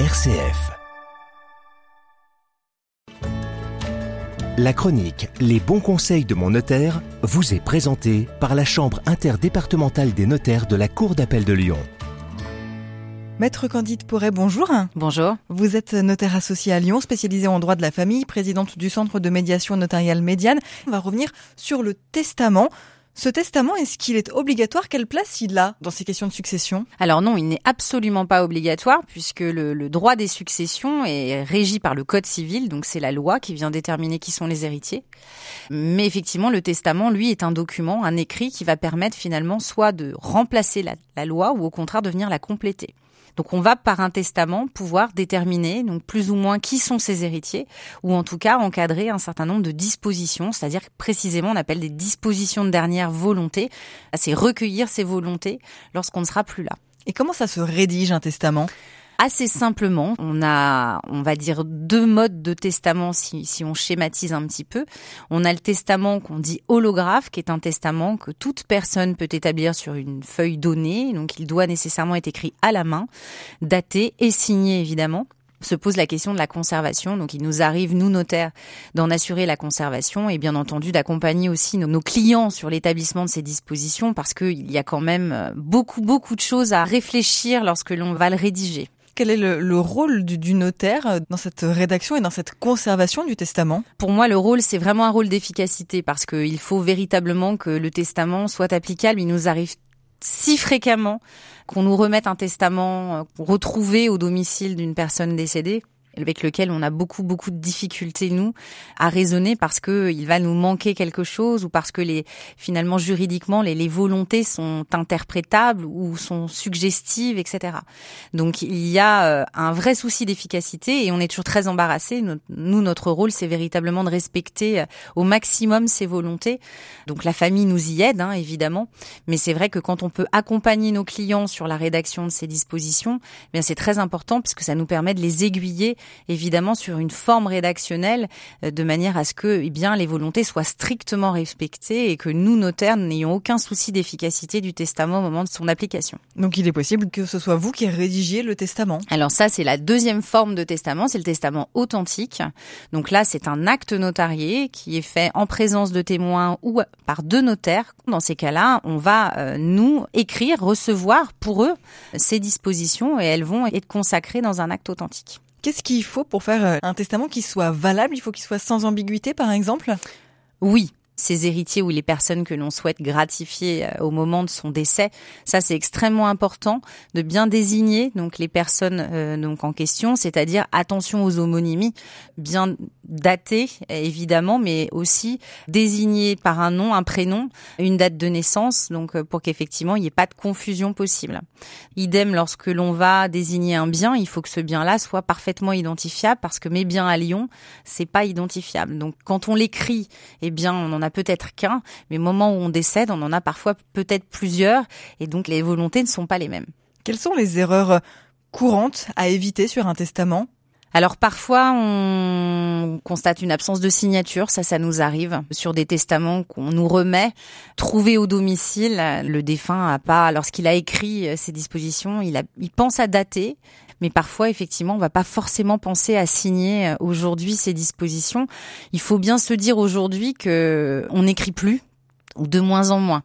RCF. La chronique Les bons conseils de mon notaire vous est présentée par la Chambre interdépartementale des notaires de la Cour d'appel de Lyon. Maître Candide Porret, bonjour. Bonjour. Vous êtes notaire associé à Lyon, spécialisé en droit de la famille, présidente du Centre de médiation notariale médiane. On va revenir sur le testament. Ce testament, est-ce qu'il est obligatoire? Quelle place il a dans ces questions de succession? Alors non, il n'est absolument pas obligatoire puisque le, droit des successions est régi par le Code civil, donc c'est la loi qui vient déterminer qui sont les héritiers. Mais effectivement, le testament, lui, est un document, un écrit qui va permettre finalement soit de remplacer la, la loi ou au contraire de venir la compléter. Donc on va par un testament pouvoir déterminer donc plus ou moins qui sont ses héritiers ou en tout cas encadrer un certain nombre de dispositions, c'est-à-dire précisément on appelle des dispositions de dernière volonté, c'est recueillir ses volontés lorsqu'on ne sera plus là. Et comment ça se rédige un testament? Assez simplement. On a, on va dire, deux modes de testament si, si on schématise un petit peu. On a le testament qu'on dit holographe, qui est un testament que toute personne peut établir sur une feuille donnée. Donc, il doit nécessairement être écrit à la main, daté et signé évidemment se pose la question de la conservation. Donc il nous arrive, nous notaires, d'en assurer la conservation et bien entendu d'accompagner aussi nos, clients sur l'établissement de ces dispositions parce qu'il y a quand même euh, beaucoup, beaucoup de choses à réfléchir lorsque l'on va le rédiger. Quel est le, rôle du, notaire euh, dans cette rédaction et dans cette conservation du testament? Pour moi, le rôle, c'est vraiment un rôle d'efficacité parce qu'il faut véritablement que le testament soit applicable. Il nous arrive si fréquemment qu'on nous remette un testament euh, retrouvé au domicile d'une personne décédée avec lequel on a beaucoup beaucoup de difficultés nous à raisonner parce que il va nous manquer quelque chose ou parce que les finalement juridiquement les, les volontés sont interprétables ou sont suggestives etc. Donc il y a euh, un vrai souci d'efficacité et on est toujours très embarrassé. Nous notre rôle c'est véritablement de respecter euh, au maximum ces volontés. Donc la famille nous y aide hein, évidemment, mais c'est vrai que quand on peut accompagner nos clients sur la rédaction de ces dispositions, eh bien c'est très important parce que ça nous permet de les aiguiller évidemment sur une forme rédactionnelle euh, de manière à ce que eh bien les volontés soient strictement respectées et que nous notaires n'ayons aucun souci d'efficacité du testament au moment de son application. Donc il est possible que ce soit vous qui rédigiez le testament. Alors ça c'est la deuxième forme de testament, c'est le testament authentique. Donc là c'est un acte notarié qui est fait en présence de témoins ou par deux notaires. Dans ces cas-là, on va euh, nous écrire, recevoir pour eux ces dispositions et elles vont être consacrées dans un acte authentique. Qu'est-ce qu'il faut pour faire euh, un testament qui soit valable? Il faut qu'il soit sans ambiguïté, par exemple? Oui, ces héritiers ou les personnes que l'on souhaite gratifier euh, au moment de son décès. Ça, c'est extrêmement important de bien désigner donc les personnes euh, donc en question, c'est-à-dire attention aux homonymies, bien datées évidemment, mais aussi désigner par un nom, un prénom, une date de naissance, donc euh, pour qu'effectivement il n'y ait pas de confusion possible. Idem lorsque l'on va désigner un bien, il faut que ce bien-là soit parfaitement identifiable parce que mes biens à Lyon, c'est pas identifiable. Donc quand on l'écrit, eh bien on en a peut-être qu'un, mais au moment où on décède, on en a parfois peut-être plusieurs, et donc les volontés ne sont pas les mêmes. Quelles sont les erreurs courantes à éviter sur un testament? Alors parfois on constate une absence de signature, ça ça nous arrive sur des testaments qu'on nous remet trouvés au domicile. Le défunt a pas lorsqu'il a écrit ses dispositions, il a il pense à dater, mais parfois effectivement on va pas forcément penser à signer aujourd'hui ces dispositions. Il faut bien se dire aujourd'hui que on n'écrit plus ou de moins en moins.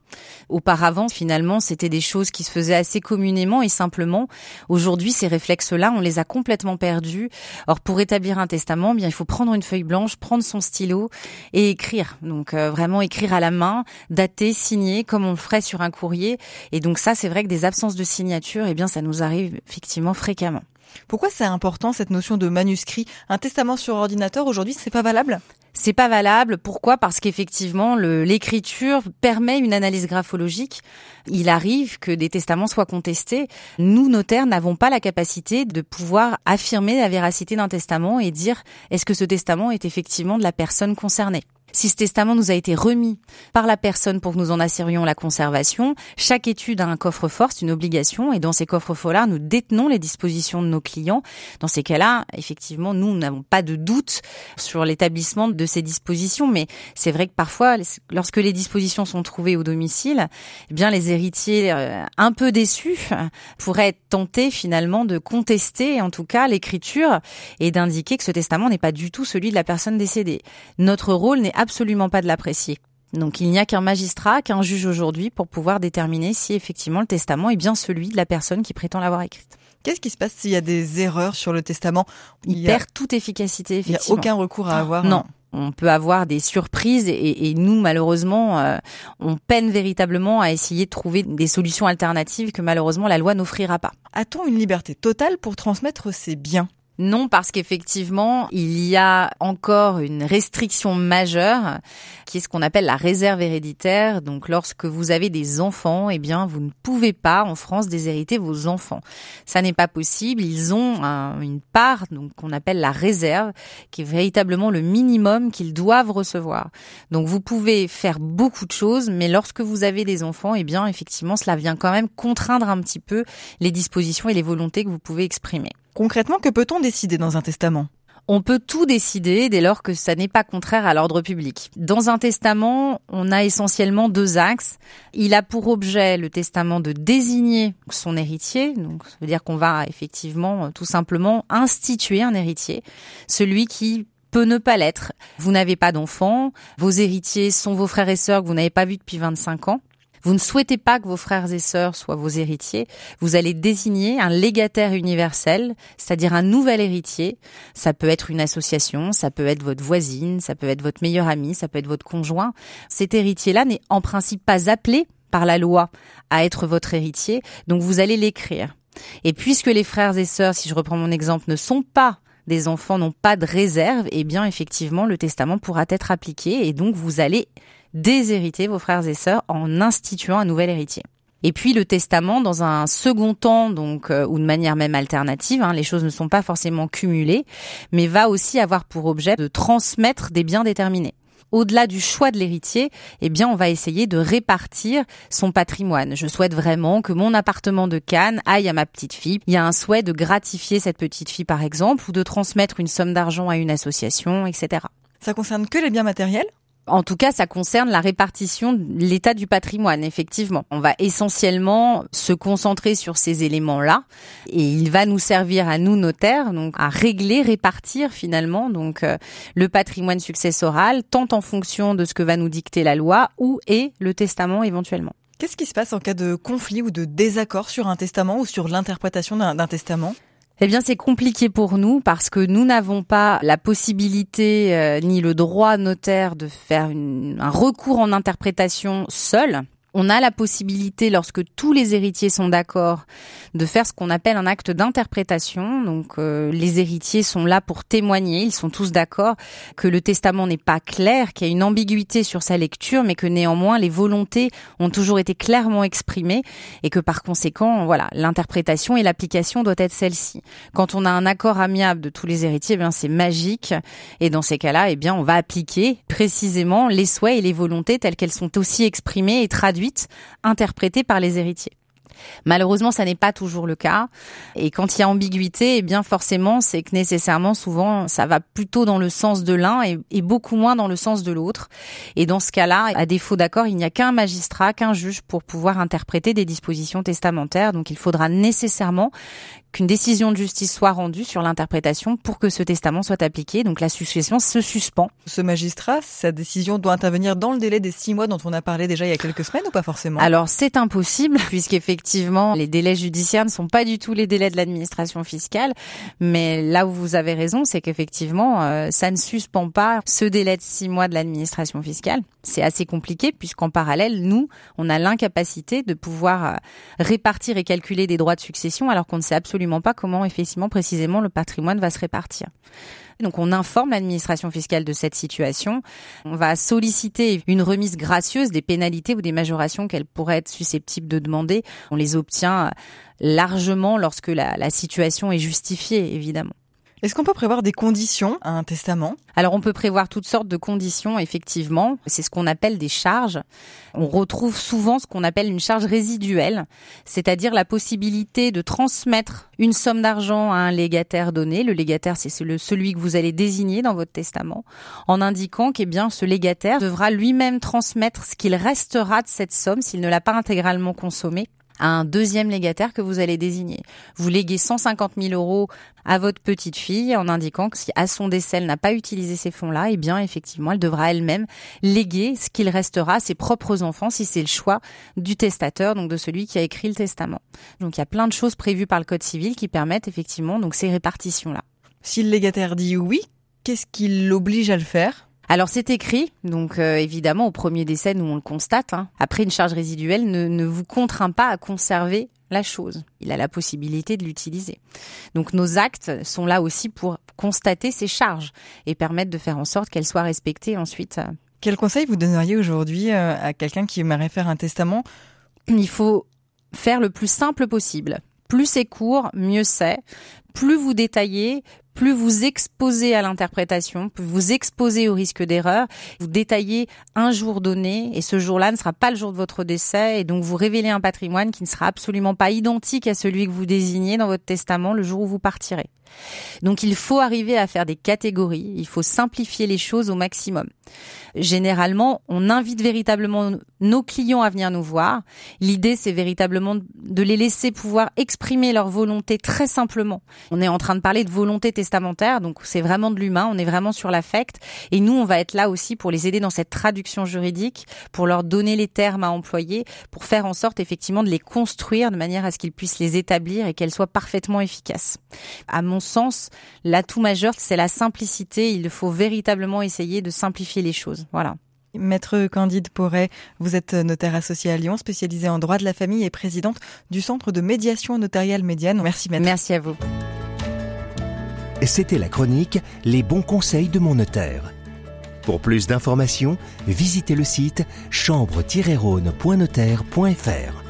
Auparavant, finalement, c'était des choses qui se faisaient assez communément et simplement. Aujourd'hui, ces réflexes-là, on les a complètement perdus. Or, pour établir un testament, bien, il faut prendre une feuille blanche, prendre son stylo et écrire. Donc, euh, vraiment écrire à la main, dater, signer, comme on le ferait sur un courrier. Et donc, ça, c'est vrai que des absences de signature, eh bien, ça nous arrive effectivement fréquemment. Pourquoi c'est important cette notion de manuscrit? Un testament sur ordinateur aujourd'hui, c'est pas valable? C'est pas valable. Pourquoi? Parce qu'effectivement, l'écriture permet une analyse graphologique. Il arrive que des testaments soient contestés. Nous, notaires, n'avons pas la capacité de pouvoir affirmer la véracité d'un testament et dire est-ce que ce testament est effectivement de la personne concernée? Si ce testament nous a été remis par la personne pour que nous en assurions la conservation, chaque étude a un coffre-fort, c'est une obligation, et dans ces coffres-forts-là, nous détenons les dispositions de nos clients. Dans ces cas-là, effectivement, nous n'avons pas de doute sur l'établissement de ces dispositions, mais c'est vrai que parfois, lorsque les dispositions sont trouvées au domicile, eh bien, les héritiers, euh, un peu déçus, pourraient être tentés finalement de contester, en tout cas, l'écriture et d'indiquer que ce testament n'est pas du tout celui de la personne décédée. Notre rôle n'est absolument pas de l'apprécier. Donc il n'y a qu'un magistrat, qu'un juge aujourd'hui pour pouvoir déterminer si effectivement le testament est bien celui de la personne qui prétend l'avoir écrit. Qu'est-ce qui se passe s'il y a des erreurs sur le testament Il, perd toute efficacité. Il n'y a aucun recours à avoir. Non, on peut avoir des surprises et, nous malheureusement euh, on peine véritablement à essayer de trouver des solutions alternatives que malheureusement la loi n'offrira pas. A-t-on une liberté totale pour transmettre ses biens non, parce qu'effectivement, il y a encore une restriction majeure qui est ce qu'on appelle la réserve héréditaire. Donc, lorsque vous avez des enfants, eh bien, vous ne pouvez pas en France déshériter vos enfants. Ça n'est pas possible. Ils ont une part, donc qu'on appelle la réserve, qui est véritablement le minimum qu'ils doivent recevoir. Donc, vous pouvez faire beaucoup de choses, mais lorsque vous avez des enfants, eh bien, effectivement, cela vient quand même contraindre un petit peu les dispositions et les volontés que vous pouvez exprimer. Concrètement, que peut-on décider dans un testament? On peut tout décider dès lors que ça n'est pas contraire à l'ordre public. Dans un testament, on a essentiellement deux axes. Il a pour objet le testament de désigner son héritier, donc ça veut dire qu'on va effectivement tout simplement instituer un héritier, celui qui peut ne pas l'être. Vous n'avez pas d'enfant, vos héritiers sont vos frères et sœurs que vous n'avez pas vus depuis 25 ans. Vous ne souhaitez pas que vos frères et sœurs soient vos héritiers, vous allez désigner un légataire universel, c'est-à-dire un nouvel héritier. Ça peut être une association, ça peut être votre voisine, ça peut être votre meilleur ami, ça peut être votre conjoint. Cet héritier-là n'est en principe pas appelé par la loi à être votre héritier, donc vous allez l'écrire. Et puisque les frères et sœurs, si je reprends mon exemple, ne sont pas des enfants, n'ont pas de réserve, eh bien effectivement le testament pourra être appliqué et donc vous allez déshériter vos frères et sœurs en instituant un nouvel héritier. Et puis le testament, dans un second temps, donc euh, ou de manière même alternative, hein, les choses ne sont pas forcément cumulées, mais va aussi avoir pour objet de transmettre des biens déterminés. Au-delà du choix de l'héritier, eh bien, on va essayer de répartir son patrimoine. Je souhaite vraiment que mon appartement de Cannes aille à ma petite fille. Il y a un souhait de gratifier cette petite fille, par exemple, ou de transmettre une somme d'argent à une association, etc. Ça concerne que les biens matériels? En tout cas, ça concerne la répartition de l'état du patrimoine, effectivement. On va essentiellement se concentrer sur ces éléments-là et il va nous servir à nous notaires donc à régler, répartir finalement donc euh, le patrimoine successoral tant en fonction de ce que va nous dicter la loi ou et le testament éventuellement. Qu'est-ce qui se passe en cas de conflit ou de désaccord sur un testament ou sur l'interprétation d'un testament? Eh bien, c'est compliqué pour nous parce que nous n'avons pas la possibilité euh, ni le droit notaire de faire un recours en interprétation seul. On a la possibilité, lorsque tous les héritiers sont d'accord, de faire ce qu'on appelle un acte d'interprétation. Donc euh, les héritiers sont là pour témoigner, ils sont tous d'accord que le testament n'est pas clair, qu'il y a une ambiguïté sur sa lecture, mais que néanmoins les volontés ont toujours été clairement exprimées et que par conséquent, voilà, l'interprétation et l'application doit être celle-ci. Quand on a un accord amiable de tous les héritiers, eh bien c'est magique et dans ces cas-là, eh bien on va appliquer précisément les souhaits et les volontés telles qu'elles sont aussi exprimées et traduites interprétée par les héritiers. Malheureusement, ça n'est pas toujours le cas. Et quand il y a ambiguïté, eh bien forcément, c'est que nécessairement, souvent, ça va plutôt dans le sens de l'un et, et, beaucoup moins dans le sens de l'autre. Et dans ce cas-là, à défaut d'accord, il n'y a qu'un magistrat, qu'un juge pour pouvoir interpréter des dispositions testamentaires. Donc il faudra nécessairement qu'une décision de justice soit rendue sur l'interprétation pour que ce testament soit appliqué. Donc la succession se suspend. Ce magistrat, sa décision doit intervenir dans le délai des six mois dont on a parlé déjà il y a quelques semaines ou pas forcément? Alors c'est impossible puisqu'effectivement les délais judiciaires ne sont pas du tout les délais de l'administration fiscale. Mais là où vous avez raison, c'est qu'effectivement euh, ça ne suspend pas ce délai de six mois de l'administration fiscale. C'est assez compliqué puisqu'en parallèle, nous, on a l'incapacité de pouvoir euh, répartir et calculer des droits de succession alors qu'on ne sait absolument pas comment effectivement précisément le patrimoine va se répartir. Donc on informe l'administration fiscale de cette situation. On va solliciter une remise gracieuse des pénalités ou des majorations qu'elle pourrait être susceptible de demander. On les obtient largement lorsque la situation est justifiée, évidemment. Est-ce qu'on peut prévoir des conditions à un testament? Alors on peut prévoir toutes sortes de conditions, effectivement. C'est ce qu'on appelle des charges. On retrouve souvent ce qu'on appelle une charge résiduelle, c'est-à-dire la possibilité de transmettre une somme d'argent à un légataire donné. Le légataire, c'est celui que vous allez désigner dans votre testament, en indiquant qu'eh bien ce légataire devra lui-même transmettre ce qu'il restera de cette somme s'il ne l'a pas intégralement consommée à un deuxième légataire que vous allez désigner. Vous léguez 150 000 euros à votre petite fille en indiquant que si à son décès elle n'a pas utilisé ces fonds-là, eh bien effectivement elle devra elle-même léguer ce qu'il restera à ses propres enfants si c'est le choix du testateur, donc de celui qui a écrit le testament. Donc il y a plein de choses prévues par le Code civil qui permettent effectivement donc ces répartitions-là. Si le légataire dit oui, qu'est-ce qui l'oblige à le faire? Alors c'est écrit, donc euh, évidemment au premier décès nous on le constate. Hein. Après une charge résiduelle ne, ne vous contraint pas à conserver la chose. Il a la possibilité de l'utiliser. Donc nos actes sont là aussi pour constater ces charges et permettre de faire en sorte qu'elles soient respectées ensuite. Quel conseil vous donneriez aujourd'hui euh, à quelqu'un qui aimerait faire un testament? Il faut faire le plus simple possible. Plus c'est court, mieux c'est. Plus vous détaillez, plus vous exposez à l'interprétation, plus vous exposez au risque d'erreur, vous détaillez un jour donné et ce jour-là ne sera pas le jour de votre décès et donc vous révélez un patrimoine qui ne sera absolument pas identique à celui que vous désignez dans votre testament le jour où vous partirez. Donc il faut arriver à faire des catégories, il faut simplifier les choses au maximum. Généralement, on invite véritablement nos clients à venir nous voir. L'idée, c'est véritablement de les laisser pouvoir exprimer leur volonté très simplement. On est en train de parler de volonté testamentaire, donc c'est vraiment de l'humain, on est vraiment sur l'affect. Et nous, on va être là aussi pour les aider dans cette traduction juridique, pour leur donner les termes à employer, pour faire en sorte effectivement de les construire de manière à ce qu'ils puissent les établir et qu'elles soient parfaitement efficaces. À mon sens, l'atout majeur, c'est la simplicité. Il faut véritablement essayer de simplifier les choses. Voilà. Maître Candide Porret, vous êtes notaire associé à Lyon, spécialisé en droit de la famille et présidente du Centre de médiation notariale médiane. Merci maître. Merci à vous. C'était la chronique Les bons conseils de mon notaire. Pour plus d'informations, visitez le site chambre-rhône.notaire.fr.